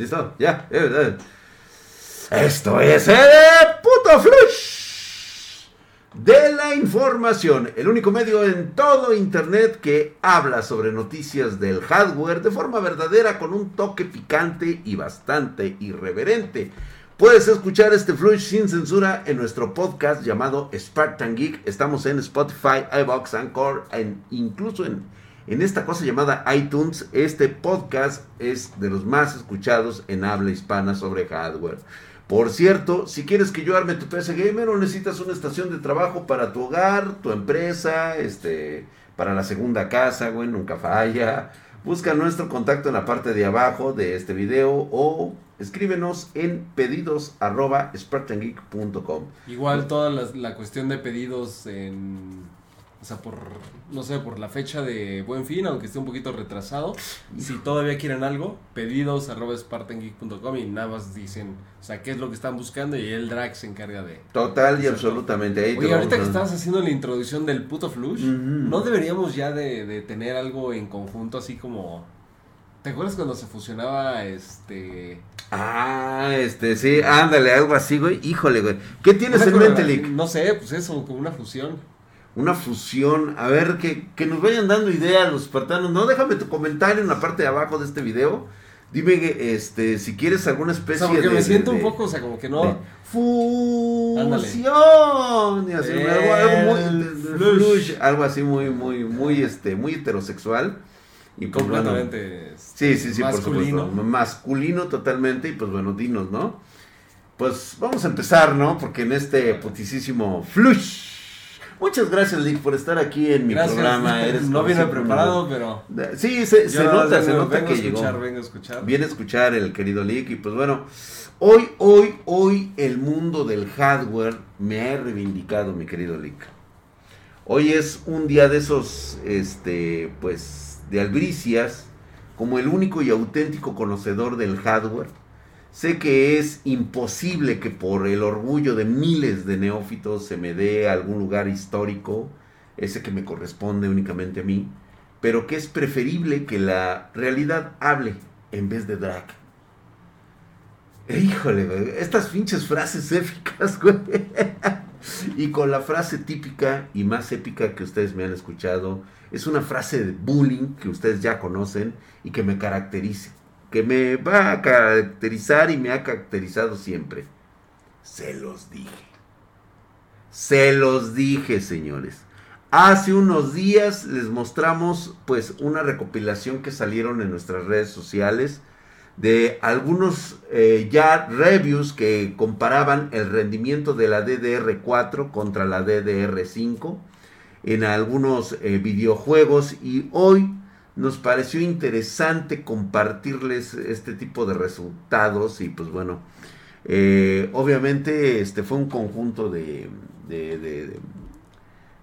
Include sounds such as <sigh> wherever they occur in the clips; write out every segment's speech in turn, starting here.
¿Listo? Ya. eh, eh. Esto es el puto flush de la información. El único medio en todo internet que habla sobre noticias del hardware de forma verdadera con un toque picante y bastante irreverente. Puedes escuchar este flush sin censura en nuestro podcast llamado Spartan Geek. Estamos en Spotify, iBox, Anchor, en, incluso en, en esta cosa llamada iTunes. Este podcast es de los más escuchados en habla hispana sobre hardware. Por cierto, si quieres que yo arme tu PC Gamer o necesitas una estación de trabajo para tu hogar, tu empresa, este, para la segunda casa, güey, nunca falla. Busca nuestro contacto en la parte de abajo de este video o escríbenos en pedidos. Igual toda la cuestión de pedidos en... O sea, por, no sé, por la fecha de Buen Fin, aunque esté un poquito retrasado. Si todavía quieren algo, pedidos arroba spartangeek.com y nada más dicen, o sea, qué es lo que están buscando y el drag se encarga de... Total y absolutamente. Ahí Oye, ahorita que estabas haciendo la introducción del puto flush. ¿no deberíamos ya de, de tener algo en conjunto así como... ¿Te acuerdas cuando se fusionaba este... Ah, este, sí, ándale, algo así, güey. Híjole, güey. ¿Qué tienes en mente, Lick? No sé, pues eso, como una fusión. Una fusión. A ver, que, que nos vayan dando ideas los espartanos. No, déjame tu comentario en la parte de abajo de este video. Dime, este, si quieres alguna O especie sea, porque de... me siento de- un poco, o sea, como que de no... fusión. Y así, algo, algo muy... Flush. flush, algo así muy, muy, muy, este, muy heterosexual. Y pues, bueno, completamente Sí, sí, sí, por masculino. supuesto. Masculino totalmente. Y pues bueno, dinos, ¿no? Pues vamos a empezar, ¿no? Porque en este putisísimo flush. Muchas gracias, Lick, por estar aquí en mi Gracias. programa. <laughs> Eres no siempre preparado, pero... Sí, se, se nota, se nota vengo que a escuchar, llegó. vengo a escuchar. Viene a escuchar el querido Lick. Y pues bueno, hoy, hoy, hoy el mundo del hardware me ha reivindicado, mi querido Lick. Hoy es un día de esos, este, pues, de albricias, como el único y auténtico conocedor del hardware. Sé que es imposible que por el orgullo de miles de neófitos se me dé algún lugar histórico, ese que me corresponde únicamente a mí, pero que es preferible que la realidad hable en vez de drag. Híjole, estas pinches frases épicas, <laughs> güey. Y con la frase típica y más épica que ustedes me han escuchado, es una frase de bullying que ustedes ya conocen y que me caracteriza, que me va a caracterizar y me ha caracterizado siempre. Se los dije. Se los dije, señores. Hace unos días les mostramos pues una recopilación que salieron en nuestras redes sociales de algunos eh, ya reviews que comparaban el rendimiento de la DDR4 contra la DDR5 en algunos eh, videojuegos y hoy nos pareció interesante compartirles este tipo de resultados y pues bueno, eh, obviamente este fue un conjunto de, de, de- de-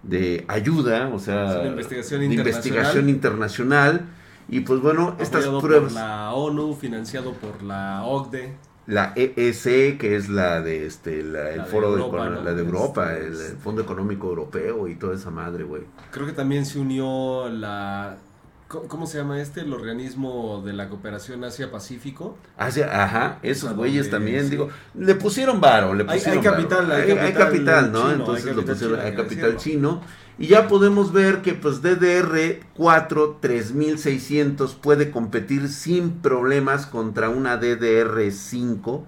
de ayuda, o sea, investigación de internacional. investigación internacional y pues bueno, estas pruebas... por la ONU, financiado por la OCDE. la EEC, que es la de este, la, el La foro de, Europa, la de Europa, Este, el, es- el Fondo Económico Europeo y toda esa madre, güey. Creo que también se unió la... ¿Cómo se llama este? El organismo de la cooperación Asia-Pacífico. Hacia, ajá, esos A güeyes donde, también, sí. digo, le pusieron varo, le Hay- pusieron hay capital, varo. hay hay, capital capital, ¿no? chino, Entonces hay lo capital pusieron, chino, hay hay que capital chino. Y ya podemos ver que pues DDR4 3600 puede competir sin problemas contra una DDR5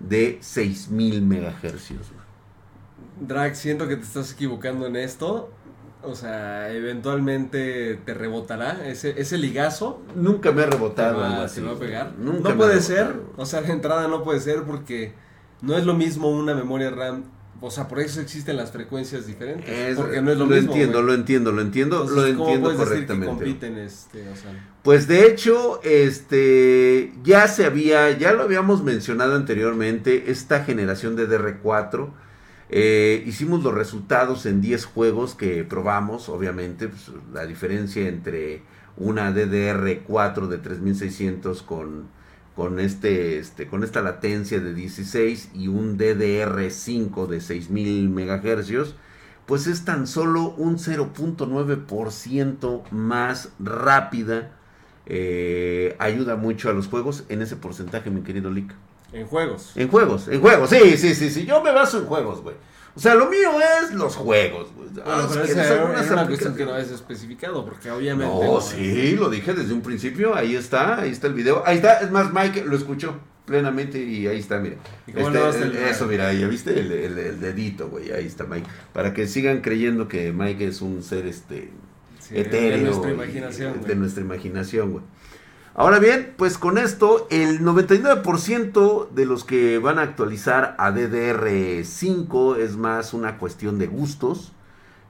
de 6000 megahercios. Drag, siento que te estás equivocando en esto. O sea, eventualmente te rebotará ese, ese ligazo. Nunca me ha rebotado algo va, así. te va a pegar. Nunca no puede ser. O sea, de entrada no puede ser porque no es lo mismo una memoria RAM. O sea, por eso existen las frecuencias diferentes. Es- porque no es lo, mismo. entiendo, lo entiendo, lo entiendo, Entonces, lo ¿cómo entiendo decir que correctamente. compiten este, o sea, Pues de hecho, este ya se había, ya lo habíamos mencionado anteriormente, esta generación de DR4. Eh, hicimos los resultados en 10 juegos que probamos, obviamente, pues, la diferencia entre una DDR4 de 3600 con, con, este, este, con esta latencia de 16 y un DDR5 de 6000 megahercios, pues es tan solo un 0.9% más rápida eh, ayuda mucho a los juegos en ese porcentaje, mi querido Lick. En juegos. En juegos, en juegos, sí, sí, sí, sí. Yo me baso en juegos, güey. O sea, lo mío es los juegos, güey. Bueno, Ah, pero esa unas una cuestión que no es especificado, porque obviamente... No, sí, lo dije desde un principio. Ahí está, ahí está el video. Ahí está, es más, Mike lo escuchó plenamente y ahí está, mira. ¿Y cómo Este, el- eso, mira, ya viste el, el- el dedito, güey. Ahí está Mike. Para que sigan creyendo que Mike es un ser este Sí, etéreo. de nuestra y- imaginación, De nuestra imaginación, güey. Ahora bien, pues con esto, el 99% de los que van a actualizar a DDR5 es más una cuestión de gustos,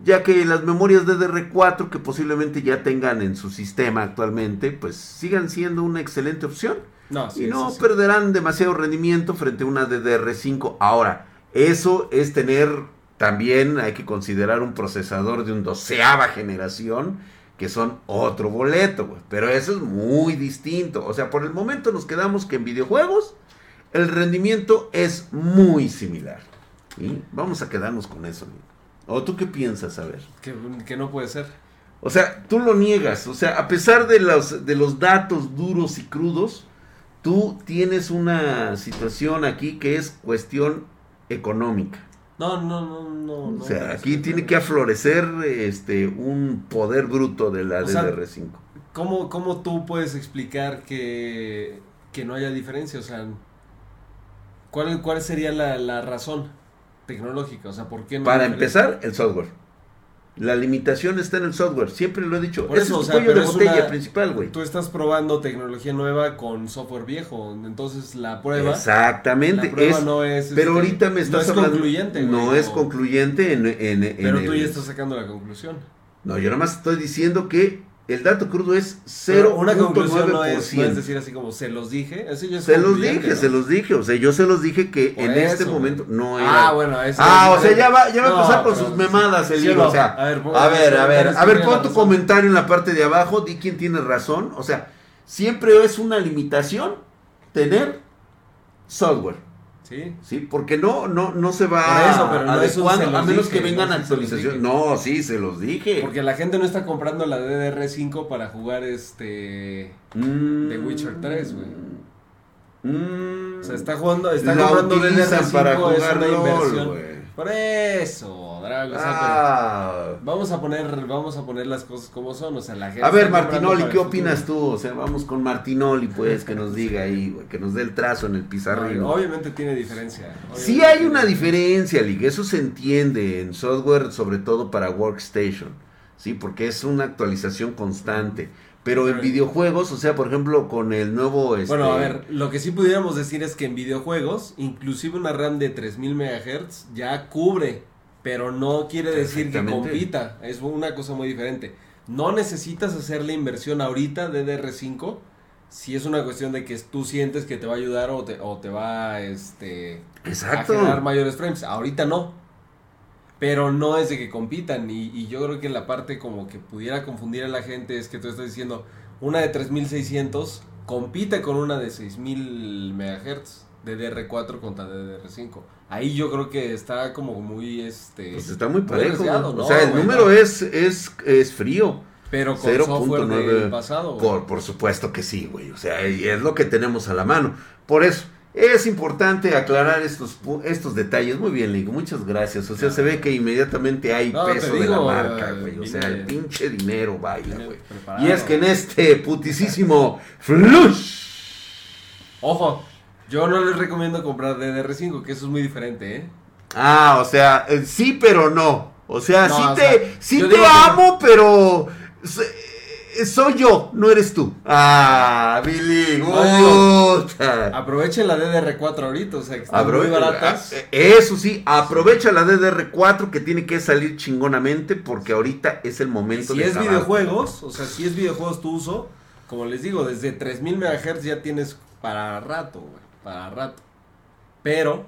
ya que las memorias DDR4 que posiblemente ya tengan en su sistema actualmente, pues sigan siendo una excelente opción No, sí, y no sí, perderán demasiado rendimiento frente a una DDR5. Ahora, eso es tener también, hay que considerar un procesador de un doceava generación, que son otro boleto, güey. Pero eso es muy distinto. O sea, por el momento nos quedamos que en videojuegos el rendimiento es muy similar. ¿sí? Vamos a quedarnos con eso. ¿O tú qué piensas, a ver? Que, que no puede ser. O sea, tú lo niegas. O sea, a pesar de los, de los datos duros y crudos, tú tienes una situación aquí que es cuestión económica. No, no, no, no. o sea, aquí tiene que aflorecer este un poder bruto de la O sea, DDR5. ¿Cómo, ¿Cómo tú puedes explicar que, que no haya diferencia? O sea, ¿cuál, cuál sería la, la razón tecnológica? O sea, ¿por qué no? Para empezar, el software. La limitación está en el software. Siempre lo he dicho. Por Ese eso, es o tu sea, cuello de botella una- principal, güey. Tú estás probando tecnología nueva con software viejo. Entonces, la prueba. Exactamente. La prueba es, no es. pero este, ahorita me estás no es hablando. concluyente. güey, no es o- concluyente en, en, en Pero tú el- ya estás sacando la conclusión. No, yo nada más estoy diciendo que el dato crudo es Pero una conclusión no es, 0.9%. no es decir así como se los dije. Eso ya es se los dije, ¿no? se los dije. O sea, yo se los dije que Por en este momento no era. Ah, bueno, eso Ah, es o sea, ya va, ya va a empezar con sus memadas el ¿sí o libro. O sea, A ver, a ver, a ver, a ver, pon tu comentario en la parte de abajo, di quién tiene razón. O sea, siempre es una limitación tener software. Sí. Sí, porque no, no, no se va eso, pero no es adecuando, los a menos dije, que vengan no, actualizaciones. No, sí, se los dije. Porque la gente no está comprando la DDR5 para jugar este. Mm. The Witcher 3, güey. Mm. O sea, está jugando, está La comprando utilizan DDR5 para es jugar una LOL, inversión. güey. Por eso, Drago, o sea, Ah. vamos a poner, vamos a poner las cosas como son, o sea, la gente A ver, Martinoli, ¿qué opinas tú? O sea, vamos con Martinoli, pues, que nos diga ahí, que nos dé el trazo en el pizarrín. No, obviamente tiene diferencia. Sí obviamente hay tiene una diferencia, Liga, eso se entiende en software, sobre todo para Workstation, ¿sí? Porque es una actualización constante. Pero en videojuegos, o sea, por ejemplo, con el nuevo... Este, Bueno, a ver, lo que sí pudiéramos decir es que en videojuegos, inclusive una RAM de 3000 MHz ya cubre, pero no quiere decir que compita, es una cosa muy diferente. No necesitas hacer la inversión ahorita de DR5 si es una cuestión de que tú sientes que te va a ayudar o te, o te va este, a Exacto. generar mayores frames. Ahorita no. Pero no es de que compitan. Y, y yo creo que la parte como que pudiera confundir a la gente es que tú estás diciendo una de 3600 compite con una de 6000 MHz de DR4 contra DDR5. Ahí yo creo que está como muy este Pues está muy parejo. desviado, ¿no? ¿no, o sea, el número es, es, es frío. pero con 0.9 software del pasado. güey. Por, por supuesto que sí, güey. O sea, y es lo que tenemos a la mano. Por eso, es importante aclarar estos, estos detalles. Muy bien, Ligo. Muchas gracias. O sea, se ve que inmediatamente hay No, peso de la marca, güey. O sea, el pinche dinero baila, güey. Y es que en este putisísimo flush. Ojo, yo no les recomiendo comprar DDR5, que eso es muy diferente, ¿eh? Ah, o sea, eh, sí, pero no. O sea, No, sí o te, sea, sí te que- amo, pero soy yo, no eres tú. Ah, Billy, No, puta. Aprovechen la DDR4 ahorita, o sea, que están muy baratas. ah, eh, Eso sí, aprovecha la DDR4 que tiene que salir chingonamente porque ahorita es el Y momento si de es acabar. videojuegos, o sea, si es videojuegos tu uso, como les digo, desde 3000 MHz ya tienes para rato, güey, para rato. Pero,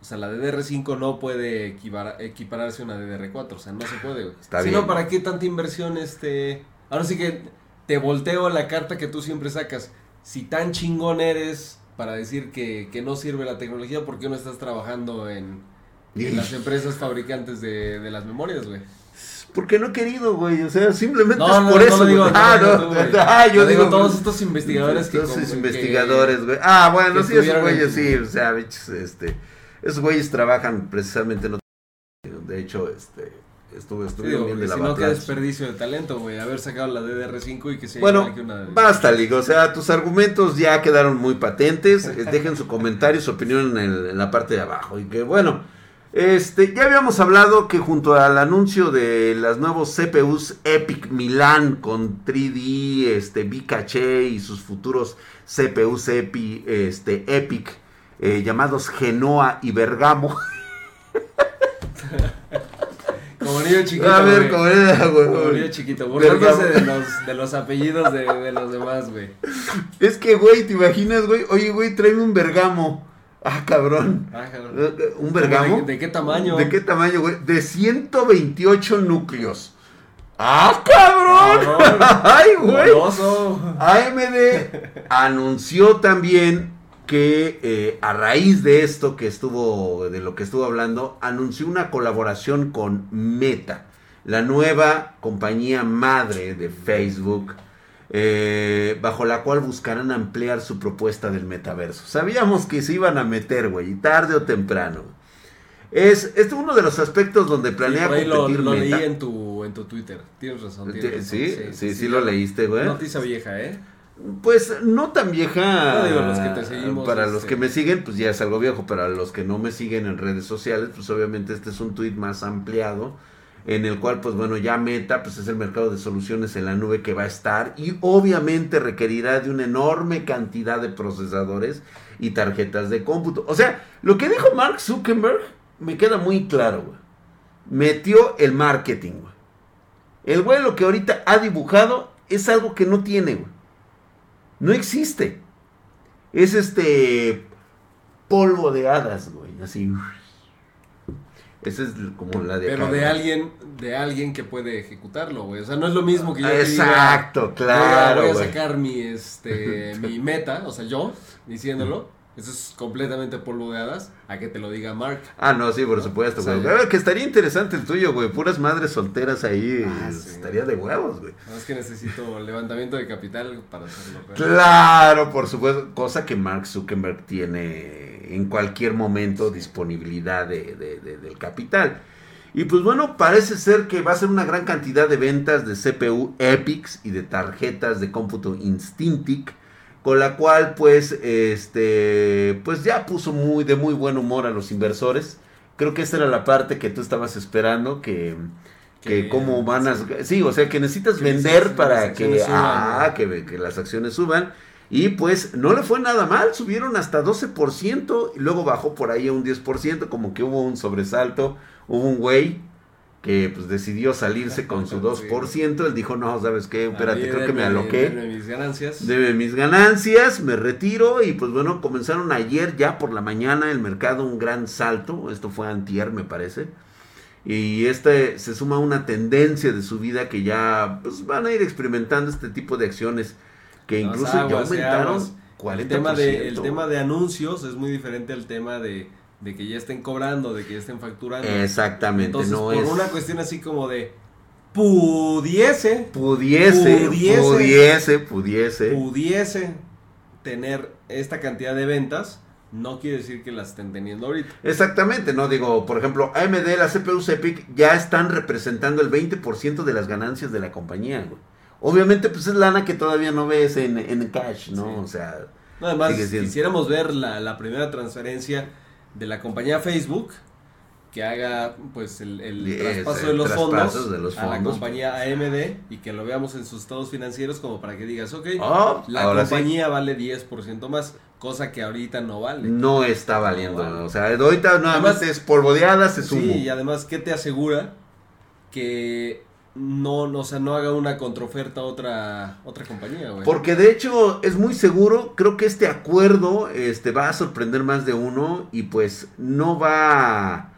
o sea, la DDR5 no puede equipara- equipararse a una DDR4, o sea, no se puede, güey. Está si bien. no, ¿para qué tanta inversión este? Ahora sí que te volteo la carta que tú siempre sacas. Si tan chingón eres para decir que, que no sirve la tecnología, ¿por qué no estás trabajando en, en las empresas fabricantes de, de las memorias, güey? Porque no he querido, güey. O sea, simplemente No, es no, por no eso. digo, ah, no. tú, ah, yo digo digo. todos estos investigadores que Todos que- investigadores, güey. Ah, bueno, sí, esos güeyes, sí. O sea, bichos, este. Esos güeyes trabajan precisamente en otro. De hecho, este. Sí, estuve digo, bien de la si no, qué desperdicio de talento, güey. Haber sacado la DDR5 y que sea Bueno, que una... basta, Ligo. O sea, tus argumentos ya quedaron muy patentes. Eh, <laughs> Dejen su comentario, su opinión en, el- en la parte de abajo. Y que, bueno, este, ya habíamos hablado que junto al anuncio de las nuevos CPUs Epic Milan con 3D, este, B-Caché y sus futuros CPUs Epi, este, Epic, eh, llamados Genoa y Bergamo. <laughs> Como niño chiquito, A ver, como güey. Como niño chiquito, burlándose de los, de los apellidos de, de los demás, güey. Es que, güey, ¿te imaginas, güey? Oye, güey, tráeme un Bergamo. Ah, cabrón. Ah, cabrón. Eh, eh, ¿Un Bergamo? ¿De, qué tamaño? ¿De qué tamaño, güey? De 128 núcleos. ¡Ah, cabrón! Cabrón. <laughs> ¡Ay, güey! AMD anunció también que eh, a raíz de esto que estuvo, de lo que estuvo hablando, anunció una colaboración con Meta, la nueva compañía madre de Facebook, eh, bajo la cual buscarán ampliar su propuesta del metaverso. Sabíamos que se iban a meter, güey, tarde o temprano. Es, este es uno de los aspectos donde planea Por ahí lo, competir lo leí en tu, en tu Twitter. Tienes razón. tienes razón. Sí, sí, sí, lo leíste, güey. Noticia vieja, ¿eh? Pues no tan vieja. No, digo, los que te seguimos, Para este- los que me siguen, pues ya es algo viejo. Para los que no me siguen en redes sociales, pues obviamente este es un tweet más ampliado. En el cual, pues bueno, ya Meta, pues es el mercado de soluciones en la nube que va a estar. Y obviamente requerirá de una enorme cantidad de procesadores y tarjetas de cómputo. O sea, lo que dijo Mark Zuckerberg me queda muy claro, güey. Metió el marketing, güey. El güey lo que ahorita ha dibujado es algo que no tiene, güey. No existe. Es este polvo de hadas, güey, así. Esa es como la de Pero acá, de alguien, de alguien que puede ejecutarlo, güey. O sea, no es lo mismo que yo Exacto, diga, claro, Voy a, voy a sacar mi, este, <laughs> mi meta, o sea, yo, diciéndolo. Eso es completamente polvo de hadas. A que te lo diga Mark. Ah, no, sí, por supuesto, güey. Que estaría interesante el tuyo, güey. Puras madres solteras ahí. Ah, sí. Estaría de huevos, güey. Nada más que necesito levantamiento de capital para hacerlo. güey. Claro, por supuesto. Cosa que Mark Zuckerberg tiene en cualquier momento disponibilidad de, de- de- del capital. Y pues bueno, parece ser que va a ser una gran cantidad de ventas de CPU Epics y de tarjetas de cómputo Instintic. Con la cual pues este pues ya puso muy de muy buen humor a los inversores. Creo que esta era la parte que tú estabas esperando que que Que- cómo van a sí, o sea, que necesitas Que vender para que suban, ah, que, que las acciones suban. Y pues no le fue nada mal, subieron hasta 12% y luego bajó por ahí a un 10%, como que hubo un sobresalto, hubo un güey que pues decidió salirse con su <laughs> 2%, él dijo, no, ¿sabes qué? Espérate, creo que me aloqué denme mis ganancias. de mis ganancias, me retiro y pues bueno, comenzaron ayer ya por la mañana el mercado un gran salto, esto fue antier me parece, y este se suma a una tendencia de subida que ya pues van a ir experimentando este tipo de acciones que Aguas, incluso ya aguas, aumentaron aguas. 40%. El tema, de, el tema de anuncios es muy diferente al tema de, de que ya estén cobrando, de que ya estén facturando. Exactamente, Entonces, no por es una cuestión así como de pudiese, pudiese, pudiese- pudiese, pudiese, pudiese tener esta cantidad de ventas, no quiere decir que las estén teniendo ahorita. Exactamente, no digo, por ejemplo, AMD, las CPUs Epic ya están representando el 20% de las ganancias de la compañía, güey. Obviamente, pues es lana que todavía no ves en, en cash, ¿no? Sí. O sea, No, además, quisiéramos ver la, la primera transferencia de la compañía Facebook que haga pues el, el traspaso de los fondos, de los a la fondos. compañía AMD y que lo veamos en sus estados financieros como para que digas, ok, oh, la ahora sí, compañía vale 10% más, cosa que ahorita no vale. no está valiendo. No vale. O sea, ahorita nada más es polvodeadas, es humo. Sí, y además, ¿qué te asegura que no, no, o sea, no haga una contraoferta a otra, otra compañía, güey? Porque de hecho es muy seguro, creo que este acuerdo este, va a sorprender más de uno y pues no va...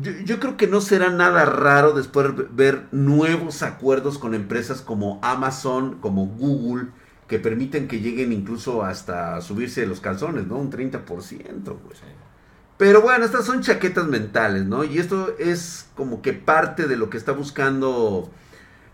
Yo, yo creo que no será nada raro después ver nuevos acuerdos con empresas como Amazon, como Google, que permiten que lleguen incluso hasta subirse los calzones, ¿no? Un 30%, güey. Sí. Pero bueno, estas son chaquetas mentales, ¿no? Y esto es como que parte de lo que está buscando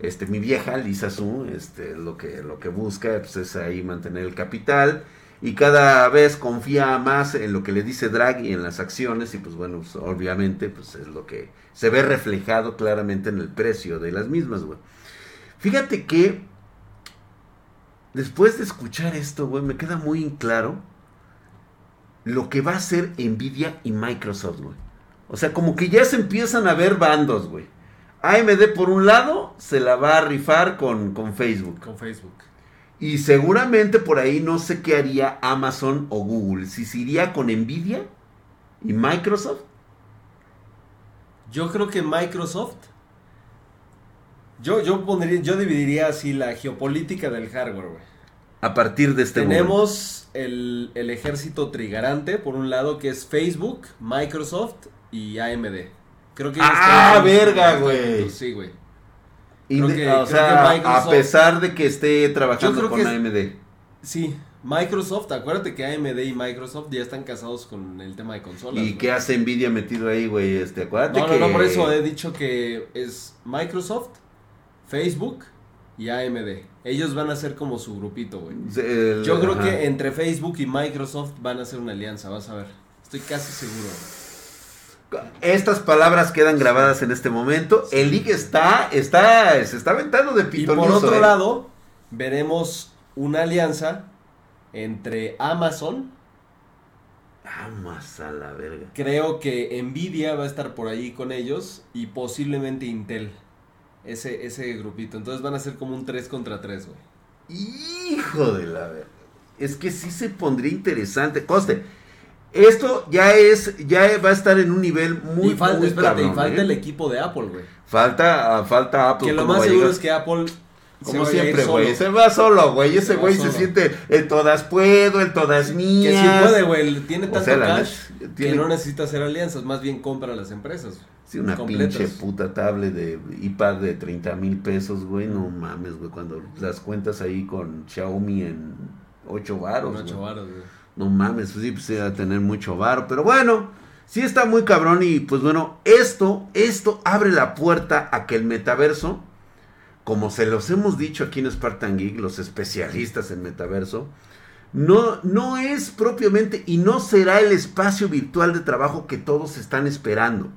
este mi vieja Lisa Su, este lo que lo que busca pues, es ahí mantener el capital y cada vez confía más en lo que le dice Draghi en las acciones y pues bueno, pues, obviamente pues es lo que se ve reflejado claramente en el precio de las mismas, güey. Fíjate que después de escuchar esto, güey, me queda muy claro lo que va a hacer Nvidia y Microsoft, güey. O sea, como que ya se empiezan a ver bandos, güey. AMD por un lado se la va a rifar con, con Facebook. Con Facebook. Y seguramente por ahí no sé qué haría Amazon o Google. Si se iría con Nvidia y Microsoft. Yo creo que Microsoft. Yo, yo pondría, yo dividiría así la geopolítica del hardware, güey. A partir de este Tenemos el, el, ejército trigarante, por un lado, que es Facebook, Microsoft y AMD. Creo que ah, verga, güey. Sí, güey. o sea, a pesar de que esté trabajando con AMD. Sí, Microsoft, acuérdate que AMD y Microsoft ya están casados con el tema de consolas. ¿Y qué hace Nvidia metido ahí, güey? Este, acuérdate no, no, no, por eso he dicho que es Microsoft, Facebook y AMD. Ellos van a ser como su grupito, güey. Yo creo que entre Facebook y Microsoft van a hacer una alianza, vas a ver. Estoy casi seguro. Estas palabras quedan grabadas en este momento. El league está, está, se está aventando de pitonizo. Y por otro ¿eh? lado, veremos una alianza entre Amazon. Amazon, la verga. Creo que Nvidia va a estar por ahí con ellos y posiblemente Intel. Ese, ese grupito. Entonces van a ser como un 3 contra 3, güey. Hijo de la verga. Es que sí se pondría interesante. Coste esto ya es, ya va a estar en un nivel muy, y falta, espérate, y falta ¿eh? el equipo de Apple, güey. Falta, falta Apple. Que lo más seguro es que Apple como siempre, güey. Se va solo, güey. Ese güey se siente en todas puedo, en todas mías. Que si puede, güey. Tiene tanto cash que no necesita hacer alianzas. Más bien compra las empresas. Sí, una pinche puta tablet de iPad de 30 mil pesos, güey. No mames, güey. Cuando las cuentas ahí con Xiaomi en 8 varos. 8 varos, güey. No mames, pues sí, pues a tener mucho bar. Pero bueno, sí está muy cabrón. Y pues bueno, esto, esto abre la puerta a que el metaverso, como se los hemos dicho aquí en Spartan Geek, los especialistas en metaverso, no, no es propiamente y no será el espacio virtual de trabajo que todos están esperando.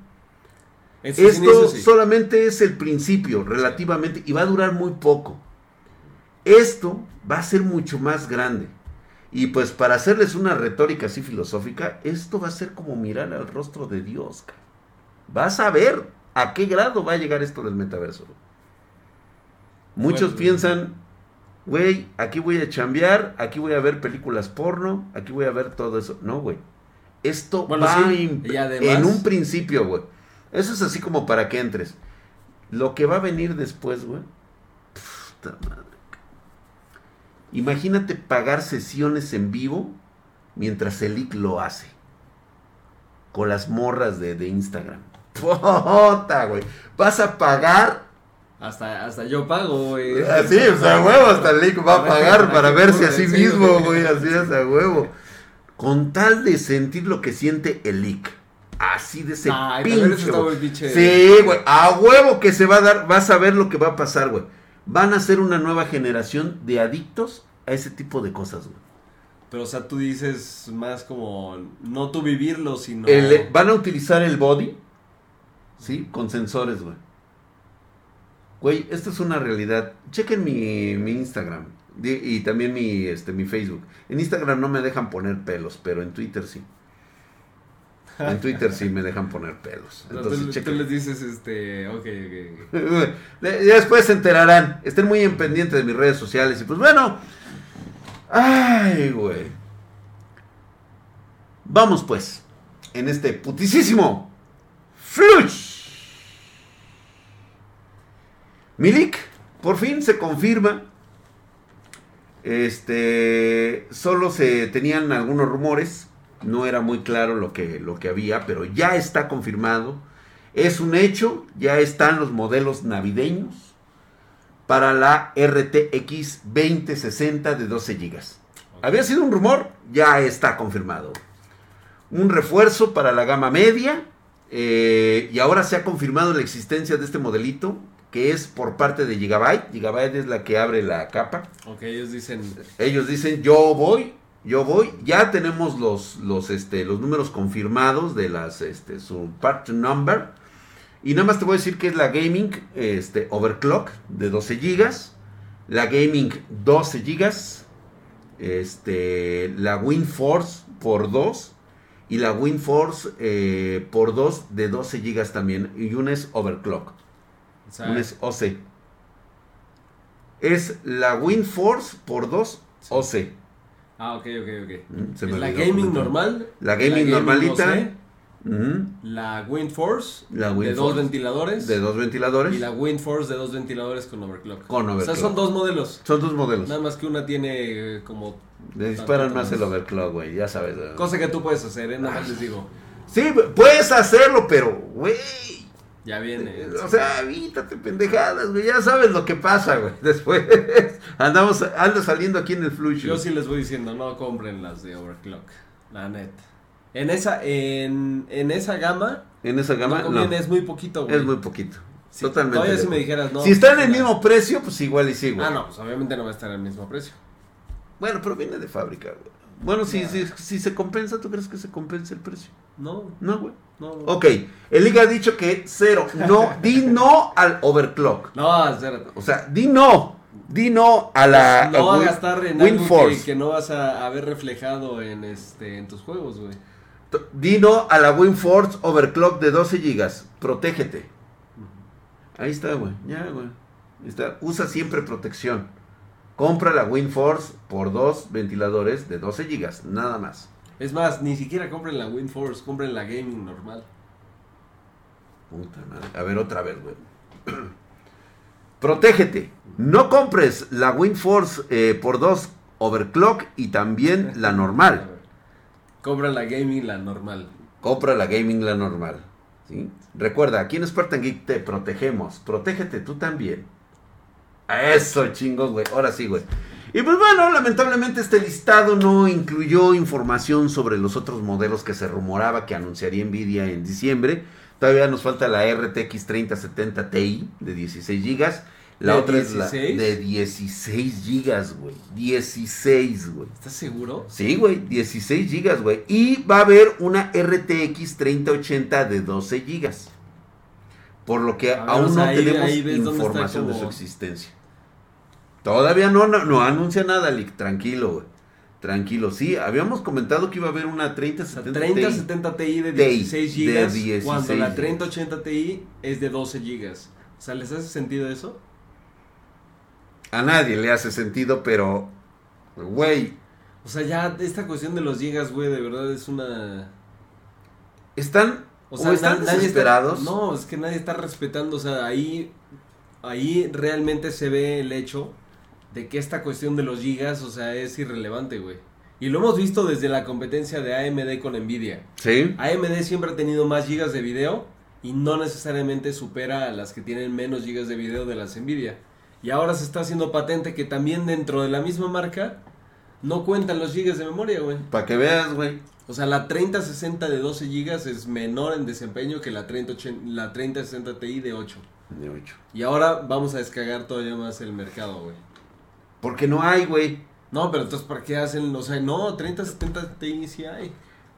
Esto solamente es el principio, relativamente, y va a durar muy poco. Esto va a ser mucho más grande. Y pues para hacerles una retórica así filosófica, esto va a ser como mirar al rostro de Dios. Vas a ver a qué grado va a llegar esto del metaverso. Muchos piensan, güey, aquí voy a chambear, aquí voy a ver películas porno, aquí voy a ver todo eso. No, güey. Esto va en un principio, güey. Eso es así como para que entres. Lo que va a venir después, güey. Puta madre. Imagínate pagar sesiones en vivo mientras el IC lo hace. Con las morras de, Instagram. <laughs> ¡Puta, güey! Vas a pagar. Hasta, hasta yo pago, güey. Así, ah, o sea, <laughs> huevo, hasta el IC va a pagar para verse a sí mismo, güey. Así <laughs> es, a huevo. Con tal de sentir lo que siente el IC. Así de ese pinche. Sí, güey. A huevo que se va a dar. Vas a ver lo que va a pasar, güey van a ser una nueva generación de adictos a ese tipo de cosas, güey. Pero, o sea, tú dices más como, no tú vivirlo, sino... van a utilizar el body, ¿sí? Con sensores, güey. Güey, esto es una realidad. Chequen mi, mi Instagram y también mi, este, mi Facebook. En Instagram no me dejan poner pelos, pero en Twitter sí. En Twitter sí me dejan poner pelos. <laughs> Entonces, tú, les dices, este, ok, ok. <laughs> ya después se enterarán. Estén muy en pendiente de mis redes sociales. Y pues bueno. Ay, güey. Vamos pues. En este putisísimo. Flush. Milik, por fin se confirma. Este. Solo se tenían algunos rumores no era muy claro lo que, lo que había, pero ya está confirmado. Es un hecho, ya están los modelos navideños para la RTX 2060 de 12 GB. Había sido un rumor, ya está confirmado. un refuerzo para la gama media. eh, y ahora se ha confirmado la existencia de este modelito, que es por parte de Gigabyte. Gigabyte es la que abre la capa. Ok, ellos dicen. Ellos dicen, yo voy, yo voy. Ya tenemos los, los, este, los números confirmados de las, este, su part number. Y nada más te voy a decir que es la Gaming este, Overclock de 12 GB. La Gaming 12 GB. Este, la WinForce por 2. Y la WinForce eh, por 2 de 12 GB también. Y una es Overclock. O sea, Una es OC. Es la WinForce por 2 OC. Ah, ok, ok, ok. Mm, se Es me la gaming normal. La gaming normalita. Ujú. la WindForce La de WinForce. dos ventiladores. De dos ventiladores. Y la WindForce de dos ventiladores con overclock. Con O sea, overclock. son dos modelos. Son dos modelos. Nada más que una tiene eh, como. Le disparan más el overclock, güey. Ya sabes. ¿no? Cosa que tú puedes hacer, ¿eh? Nada más les digo. Sí, puedes hacerlo, pero, güey. Ya viene. O sea, evítate pendejadas, güey. Ya sabes lo que pasa, güey. <laughs> Después andamos, anda saliendo aquí en el flush. Yo sí les voy diciendo, no compren las de overclock. La neta. En esa, en, en esa gama, En esa gama, no es muy poquito, güey. Es muy poquito. Sí, Totalmente. Todavía si me dijeras, no. si está en el mismo precio, pues igual y sí, güey. Ah, no, pues obviamente no va a estar al mismo precio. Bueno, pero viene de fábrica, güey. Bueno, si, si, si se compensa, ¿tú crees que se compensa el precio? No, No, güey. No. Ok, el Liga ha dicho que cero. No, di no al overclock. No, espérate. O sea, di no. Di no a la. Pues no a gastar en algo que, que no vas a, ver reflejado en este en tus juegos, güey. Di no a la WinForce Overclock de 12 GB. Protégete. Ahí está, güey. Ya, güey. Está. Usa siempre protección. Compra la WinForce por dos ventiladores de 12 GB. Nada más. Es más, ni siquiera compren la WinForce, compren la gaming normal. Puta madre. A ver, otra vez, güey. <clears throat> Protégete. No compres la WinForce eh, por dos overclock y también la <laughs> normal. Compra la gaming, la normal. Compra la gaming, la normal. ¿sí? Recuerda, aquí en Spartan Geek te protegemos. Protégete tú también. A Eso, chingón, güey. Ahora sí, güey. Y pues bueno, lamentablemente este listado no incluyó información sobre los otros modelos que se rumoraba que anunciaría Nvidia en diciembre. Todavía nos falta la RTX 3070 Ti de 16 GB. La ¿De otra es la 16? de 16 GB, güey. 16, güey. ¿Estás seguro? Sí, güey, 16 GB, güey. Y va a haber una RTX 3080 de 12 GB. Por lo que ver, aún o sea, no ahí- tenemos ahí información de su existencia. Todavía no, no, no anuncia nada, Lick. Tranquilo, güey. Tranquilo. Sí, habíamos comentado que iba a haber una O sea, 3070 30 Ti. 70 Ti de Ti, 16 de GB 16 cuando la gigas. 3080 Ti es de 12 GB. O sea, ¿les hace sentido eso? A nadie le hace sentido, pero, güey, O sea, ya esta cuestión de los gigas, güey, de verdad es una... están, O o sea, están na- nadie está- desesperados. no, es que nadie está respetando, o sea, ahí, ahí realmente se ve el hecho de que esta cuestión de los gigas, o sea, es irrelevante, güey. Y lo hemos visto desde la competencia de AMD con Nvidia. Sí. AMD siempre ha tenido más gigas de video y no necesariamente supera a las que tienen menos gigas de video de las Nvidia. Y ahora se está haciendo patente que también dentro de la misma marca no cuentan los gigas de memoria, güey. Para que veas, güey. O sea, la 3060 de 12 GB es menor en desempeño que la 3080 la 3060 Ti de 8. De ocho. Y ahora vamos a descargar todavía más el mercado, güey. Porque no hay, güey. No, pero entonces, ¿para qué hacen? O sea, no, 3070 Ti sí hay.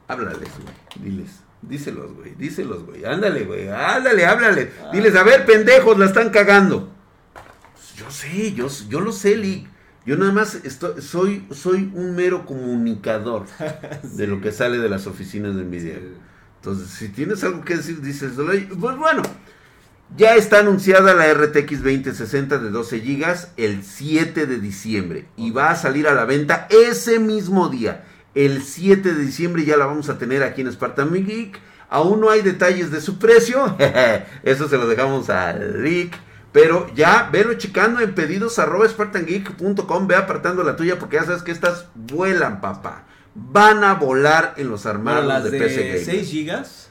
Háblales, güey. Diles. Díselos, güey. Díselos, güey. Ándale, güey. Ándale, háblale. Ah. Diles, a ver, pendejos, la están cagando. Pues yo sé, yo, yo lo sé, Lee. Yo nada más estoy, soy, soy un mero comunicador <laughs> de lo que sale de las oficinas de Nvidia. Entonces, si tienes algo que decir, dices, "Oye, pues bueno, ya está anunciada la RTX 2060 de 12 GB el 7 de diciembre y va a salir a la venta ese mismo día. El 7 de diciembre ya la vamos a tener aquí en Spartan Geek. Aún no hay detalles de su precio. <laughs> Eso se lo dejamos a Rick. Pero ya velo checando en pedidos arroba spartangeek.com. Ve apartando la tuya porque ya sabes que estas vuelan, papá. Van a volar en los Bueno, armados las de, de, PC Gamer. 6 gigas.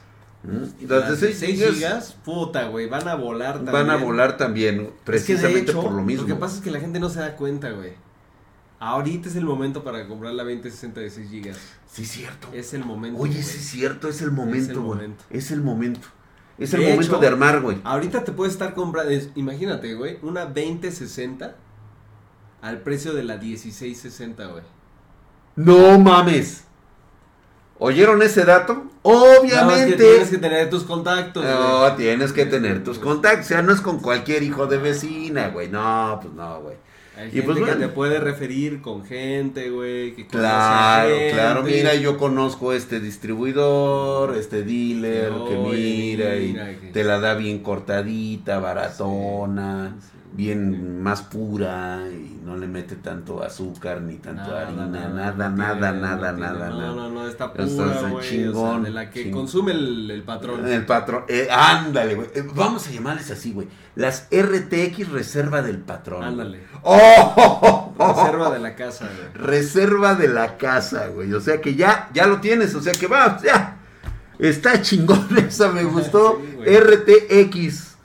¿Mm? Las de 6 gigas, puta, güey, van a volar también. van a volar también, Es que de precisamente hecho, por lo mismo. Lo que pasa es que la gente no se da cuenta, güey. Ahorita es el momento para comprar la 2060 de 6 GB. Sí, cierto. Es el momento. Oye, güey. sí es cierto, es el momento, güey. Es el momento. Es De el momento hecho, de armar, güey. Ahorita te puedes estar comprando, es- imagínate, güey, una 2060 al precio de la 1660, güey. No mames. ¿Oyeron ese dato? Obviamente. que tienes que tener tus contactos, güey. No, tienes que tener tus contactos. O sea, no es con cualquier hijo de vecina, güey. No, pues no, güey. Hay Y gente pues que bueno. te puede referir con gente, güey, que Claro, gente. claro. Mira, yo conozco este distribuidor, este dealer, que mira y mira que- te la da bien cortadita, baratona, Sí, sí. bien más pura y no le mete tanto azúcar ni tanto Nada, harina, nada, no nada, tiene, nada, no nada, tiene. nada, No, nada. no, no, está pura, güey. o sea, chingón, de la que chingón. consume el, el patrón. El patrón, eh, ándale, güey. Eh, vamos a llamarles así, güey. Las RTX reserva del patrón. Ándale. ¡Oh! Reserva de la casa, güey. reserva de la casa, güey. O sea que ya, ya lo tienes, o sea que va, ya. Está chingón <laughs> esa, me gustó. Sí. RTX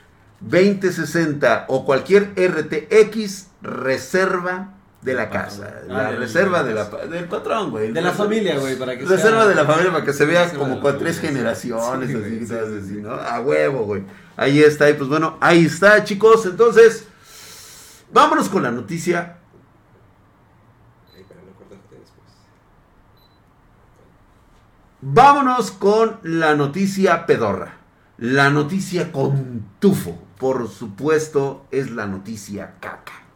2060 o cualquier RTX reserva de la casa. patrón. La Ah, del- reserva de de la del patrón, güey. De la familia, güey, para que Reserva sea- de la familia para que se vea Reserva como con tres generaciones, Sí, así, güey, que sí, te vas a sí, decir, sí. ¿no? A huevo, güey. Ahí está, y pues bueno, ahí está, chicos. Entonces, vámonos con la noticia Vámonos con la noticia pedorra. La noticia con tufo. Por supuesto, es la noticia caca.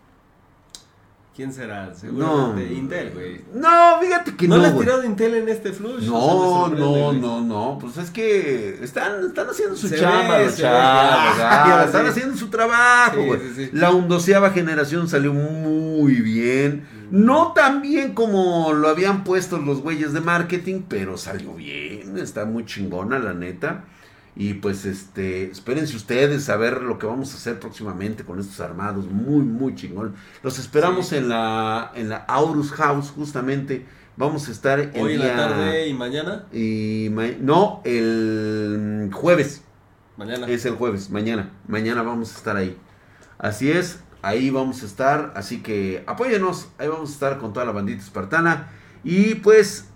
¿Quién será? Seguramente Intel, güey. No, fíjate que ¿No, no. le has tirado Intel en este flush? No, no, no, no. Pues es que están, están haciendo su Se chamba, ve, los chavos, <laughs> ah, están sí. haciendo su trabajo, Sí, güey. sí. La ondoceava generación salió muy bien. Mm. No tan bien como lo habían puesto los güeyes de marketing, pero salió bien. Está muy chingona, la neta. Y pues este, espérense ustedes a ver lo que vamos a hacer próximamente con estos armados. Muy, muy chingón. Los esperamos Sí. en la en la Aurus House, justamente. Vamos a estar el Hoy en la tarde y mañana. y ma- no, el jueves. Mañana. Es el jueves, mañana. Mañana vamos a estar ahí. Así es, ahí vamos a estar. Así que apóyenos. Ahí vamos a estar con toda la bandita espartana. Y pues,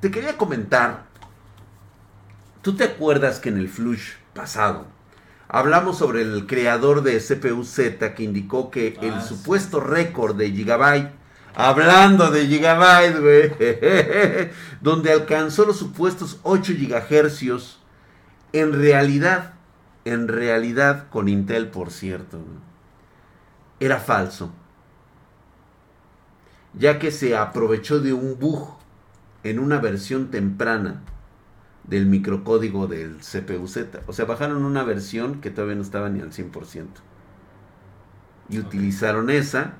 te quería comentar. ¿Tú te acuerdas que en el flush pasado hablamos sobre el creador de CPU Z que indicó que el Ah, sí. supuesto récord de Gigabyte, hablando de Gigabyte, güey, <laughs> donde alcanzó los supuestos 8 gigahercios, en realidad, en realidad con Intel, por cierto, era falso, ya que se aprovechó de un bug en una versión temprana del microcódigo del CPU-Z. O sea, bajaron una versión que todavía no estaba ni al 100%. Y utilizaron esa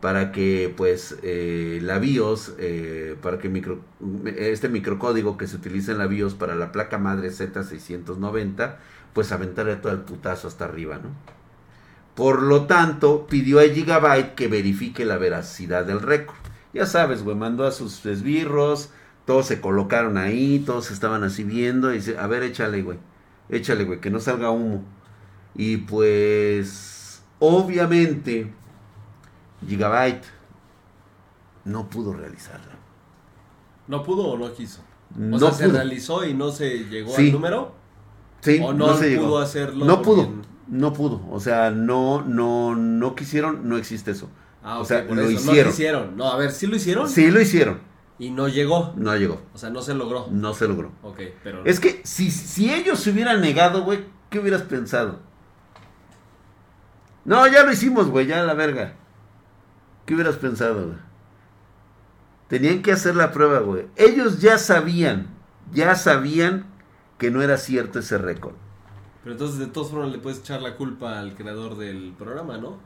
para que pues eh, la BIOS, eh, para que micro, este microcódigo que se utiliza en la BIOS para la placa madre Z690, pues aventara todo el putazo hasta arriba, ¿no? Por lo tanto, pidió a Gigabyte que verifique la veracidad del récord. Ya sabes, güey, mandó a sus esbirros, todos se colocaron ahí, todos estaban así viendo y dice, a ver, échale, güey, échale, güey, que no salga humo. Y pues, obviamente, Gigabyte no pudo realizarla. ¿No pudo o no quiso? O No sea, se realizó y no se llegó Sí. al número. Sí, ¿O no, se pudo llegó. hacerlo? No pudo, no pudo. O sea, no, no, no quisieron, no existe eso. Ah, O sea, por lo eso. hicieron. No quisieron. No, a ver, ¿sí lo hicieron? Sí lo hicieron, Y no llegó. no llegó, O sea, no se logró. no se logró. Ok, pero... Es que si, si ellos se hubieran negado, güey, ¿qué hubieras pensado? No, ya lo hicimos, güey, ya la verga. ¿Qué hubieras pensado, güey? Tenían que hacer la prueba, güey. Ellos ya sabían, ya sabían que no era cierto ese récord. Pero entonces, de todas formas, le puedes echar la culpa al creador del programa, ¿no?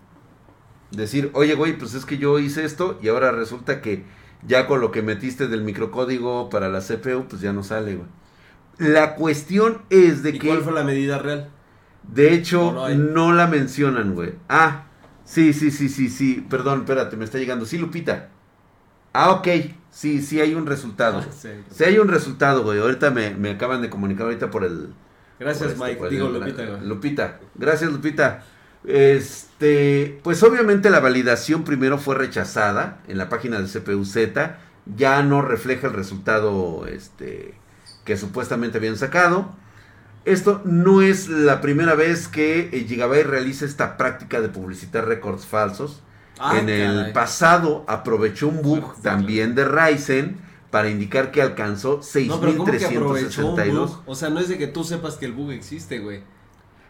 Decir, oye, güey, pues es que yo hice esto y ahora resulta que ya con lo que metiste del microcódigo para la CPU, pues ya no sale, güey. La cuestión es de ¿Y que... cuál fue la medida real? De hecho, ¿O no la mencionan, güey. Ah, sí, sí, sí, sí, sí. Perdón, espérate, me está llegando. Sí, Lupita. Ah, ok. Sí, sí hay un resultado. Ah, sí. Sí hay un resultado, güey. Ahorita me, me acaban de comunicar ahorita por el... Gracias, por este, Mike. Digo, el- Lupita. güey. Lupita. Gracias, Lupita. Este, pues obviamente la validación primero fue rechazada en la página de CPUZ, ya no refleja el resultado este, que supuestamente habían sacado. Esto no es la primera vez que Gigabyte realiza esta práctica de publicitar récords falsos. Ah, en el caray. pasado aprovechó un bug también de Ryzen para indicar que alcanzó No, pero ¿cómo que aprovechó un 6362. bug? O sea, no es de que tú sepas que el bug existe, güey.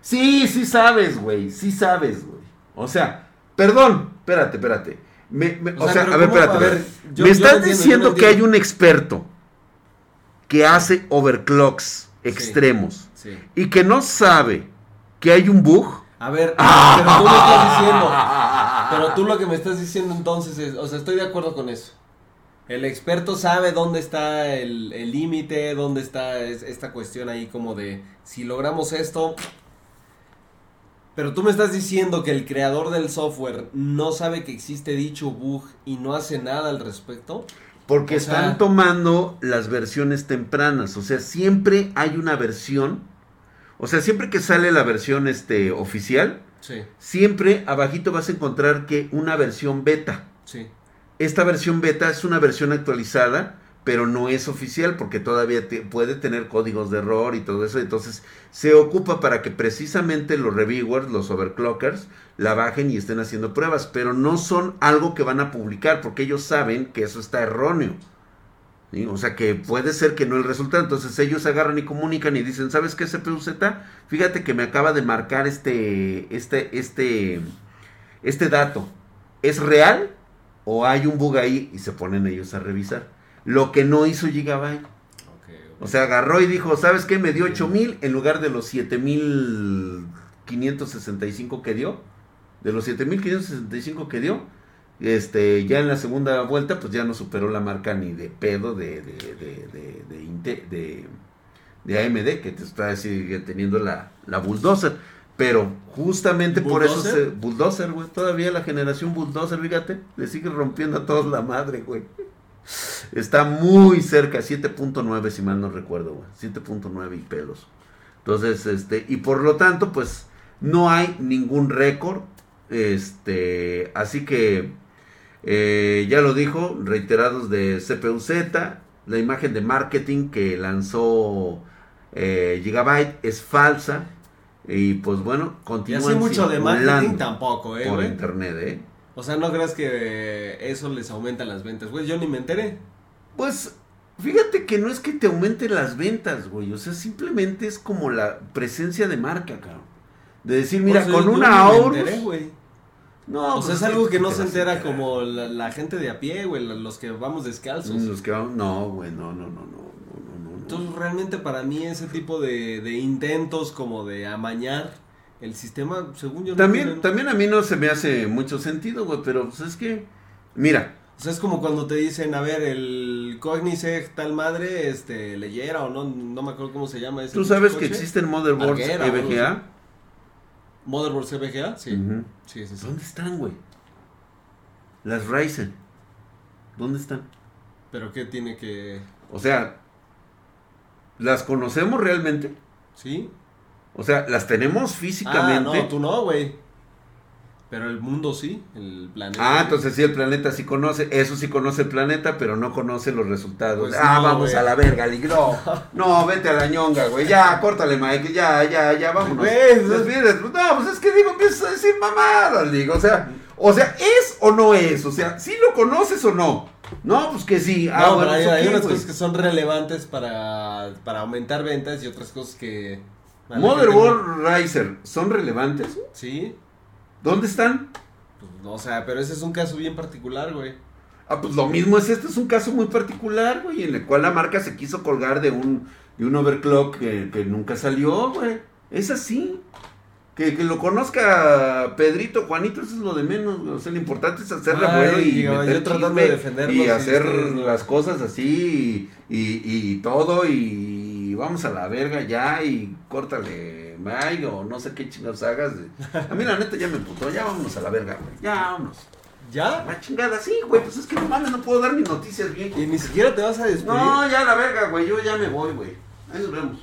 Sí, sí sabes, güey. Sí sabes, güey. O sea, perdón, espérate, espérate. Me- me- O o, sea, a ver, espérate. A ver, espérate. yo- me yo estás entiendo, diciendo que hay un experto que hace overclocks extremos Sí. y que no sabe que hay un bug. A ver, <laughs> pero tú me estás diciendo. Pero tú lo que me estás diciendo entonces es, o sea, estoy de acuerdo con eso. El experto sabe dónde está el el límite, dónde está es- esta cuestión ahí como de si logramos esto. Pero tú me estás diciendo que el creador del software no sabe que existe dicho bug y no hace nada al respecto. Porque O sea- están tomando las versiones tempranas. O sea, siempre hay una versión. O sea, siempre que sale la versión este, oficial, Sí, siempre abajito vas a encontrar que una versión beta. sí. Esta versión beta es una versión actualizada, pero no es oficial porque todavía puede tener códigos de error y todo eso. Entonces se ocupa para que precisamente los reviewers, los overclockers, la bajen y estén haciendo pruebas, pero no son algo que van a publicar porque ellos saben que eso está erróneo. O sea que puede ser que no el resultado. Entonces ellos agarran y comunican y dicen, ¿sabes qué CPUZ? Fíjate que me acaba de marcar este, este, este, este dato. ¿Es real? ¿O hay un bug ahí? Y se ponen ellos a revisar. Lo que no hizo Gigabyte. O sea, agarró y dijo, ¿sabes qué? Me dio 8000 en lugar de los 7565 que dio. De los 7565 que dio. Este, ya en la segunda vuelta, pues ya no superó la marca ni de pedo de, de, de, de, de, Inte- de- de AMD, que te está sigue teniendo la, la Bulldozer. Pero justamente por eso se. Bulldozer, güey. Todavía la generación Bulldozer, fíjate, le sigue rompiendo a todos la madre, güey. Está muy cerca, 7.9 si mal no recuerdo, güey. 7.9 y pelos. Entonces, este, y por lo tanto, pues no hay ningún récord. Este, así que eh, ya lo dijo, reiterados de CPUZ, la imagen de marketing que lanzó eh, Gigabyte es falsa. Y pues bueno, Y continúan así mucho de marketing tampoco, eh, por güey. internet, ¿eh? O sea, no creas que eso les aumenta las ventas, güey. Yo ni me enteré. Pues fíjate que no es que te aumenten las ventas, güey. O sea, simplemente es como la presencia de marca, cabrón. De decir, mira, con una güey. No, o sea, pues es algo que no se entera como la, la gente de a pie, güey, los que vamos descalzos. Los que vamos- No, güey, no, no, no, no, no, no, no. Entonces, realmente para mí ese tipo de, de intentos como de amañar el sistema, según yo no También, tienen- también a mí no se me hace mucho sentido, güey, pero pues es que, mira, O sea, es como cuando te dicen, a ver, el Cognizec tal madre, este, leyera o no, no me acuerdo cómo se llama ese tú sabes que existen motherboards algo EVGA. Motherboard CBGA, sí. Sí, sí, sí. ¿Dónde están, güey? Las Ryzen. ¿Dónde están? Pero qué tiene que... O sea, ¿las conocemos realmente? ¿Sí? O sea, ¿las tenemos Ah, físicamente? no, tú no, güey. Pero el mundo sí, el planeta. Ah, entonces sí, el planeta sí conoce, eso sí conoce el planeta, pero no conoce los resultados. Pues ah, no, vamos güey. a la verga, Lig. No, no, vete a la ñonga, güey. Ya, córtale, Mike. Ya, ya, ya, vámonos. Güey, Despídete. No, pues es que digo, empiezas a decir mamadas, Lig. O sea, o sea, ¿es o no es? O sea, ¿sí lo conoces o no? No, pues que sí. Ah, no, bueno, pero hay, pues, hay unas cosas que son relevantes para, para aumentar ventas y otras cosas que... gente Motherboard Riser, ¿son relevantes? Sí, ¿Dónde están? pues, no, o sea, pero ese es un caso bien particular, güey. Ah, pues lo mismo es este, es un caso muy particular, güey, en el cual la marca se quiso colgar de un, de un overclock que, que nunca salió, güey. Es así. Que, que lo conozca Pedrito, Juanito, eso es lo de menos, güey. O sea, lo importante es hacer Ay, revuelo y digo, meter yo tratando de defenderlos y hacer las cosas así y, y, y todo y vamos a la verga ya y córtale, Mike, o no sé qué chingados hagas. A mí la neta ya me putó, ya vámonos a la verga, güey. Ya vámonos. ¿Ya? La chingada, sí, güey, pues es que no mames, no puedo dar mis noticias bien. Y ni siquiera te vas a despedir. No, ya la verga, güey, yo ya me voy, güey. Ahí nos vemos.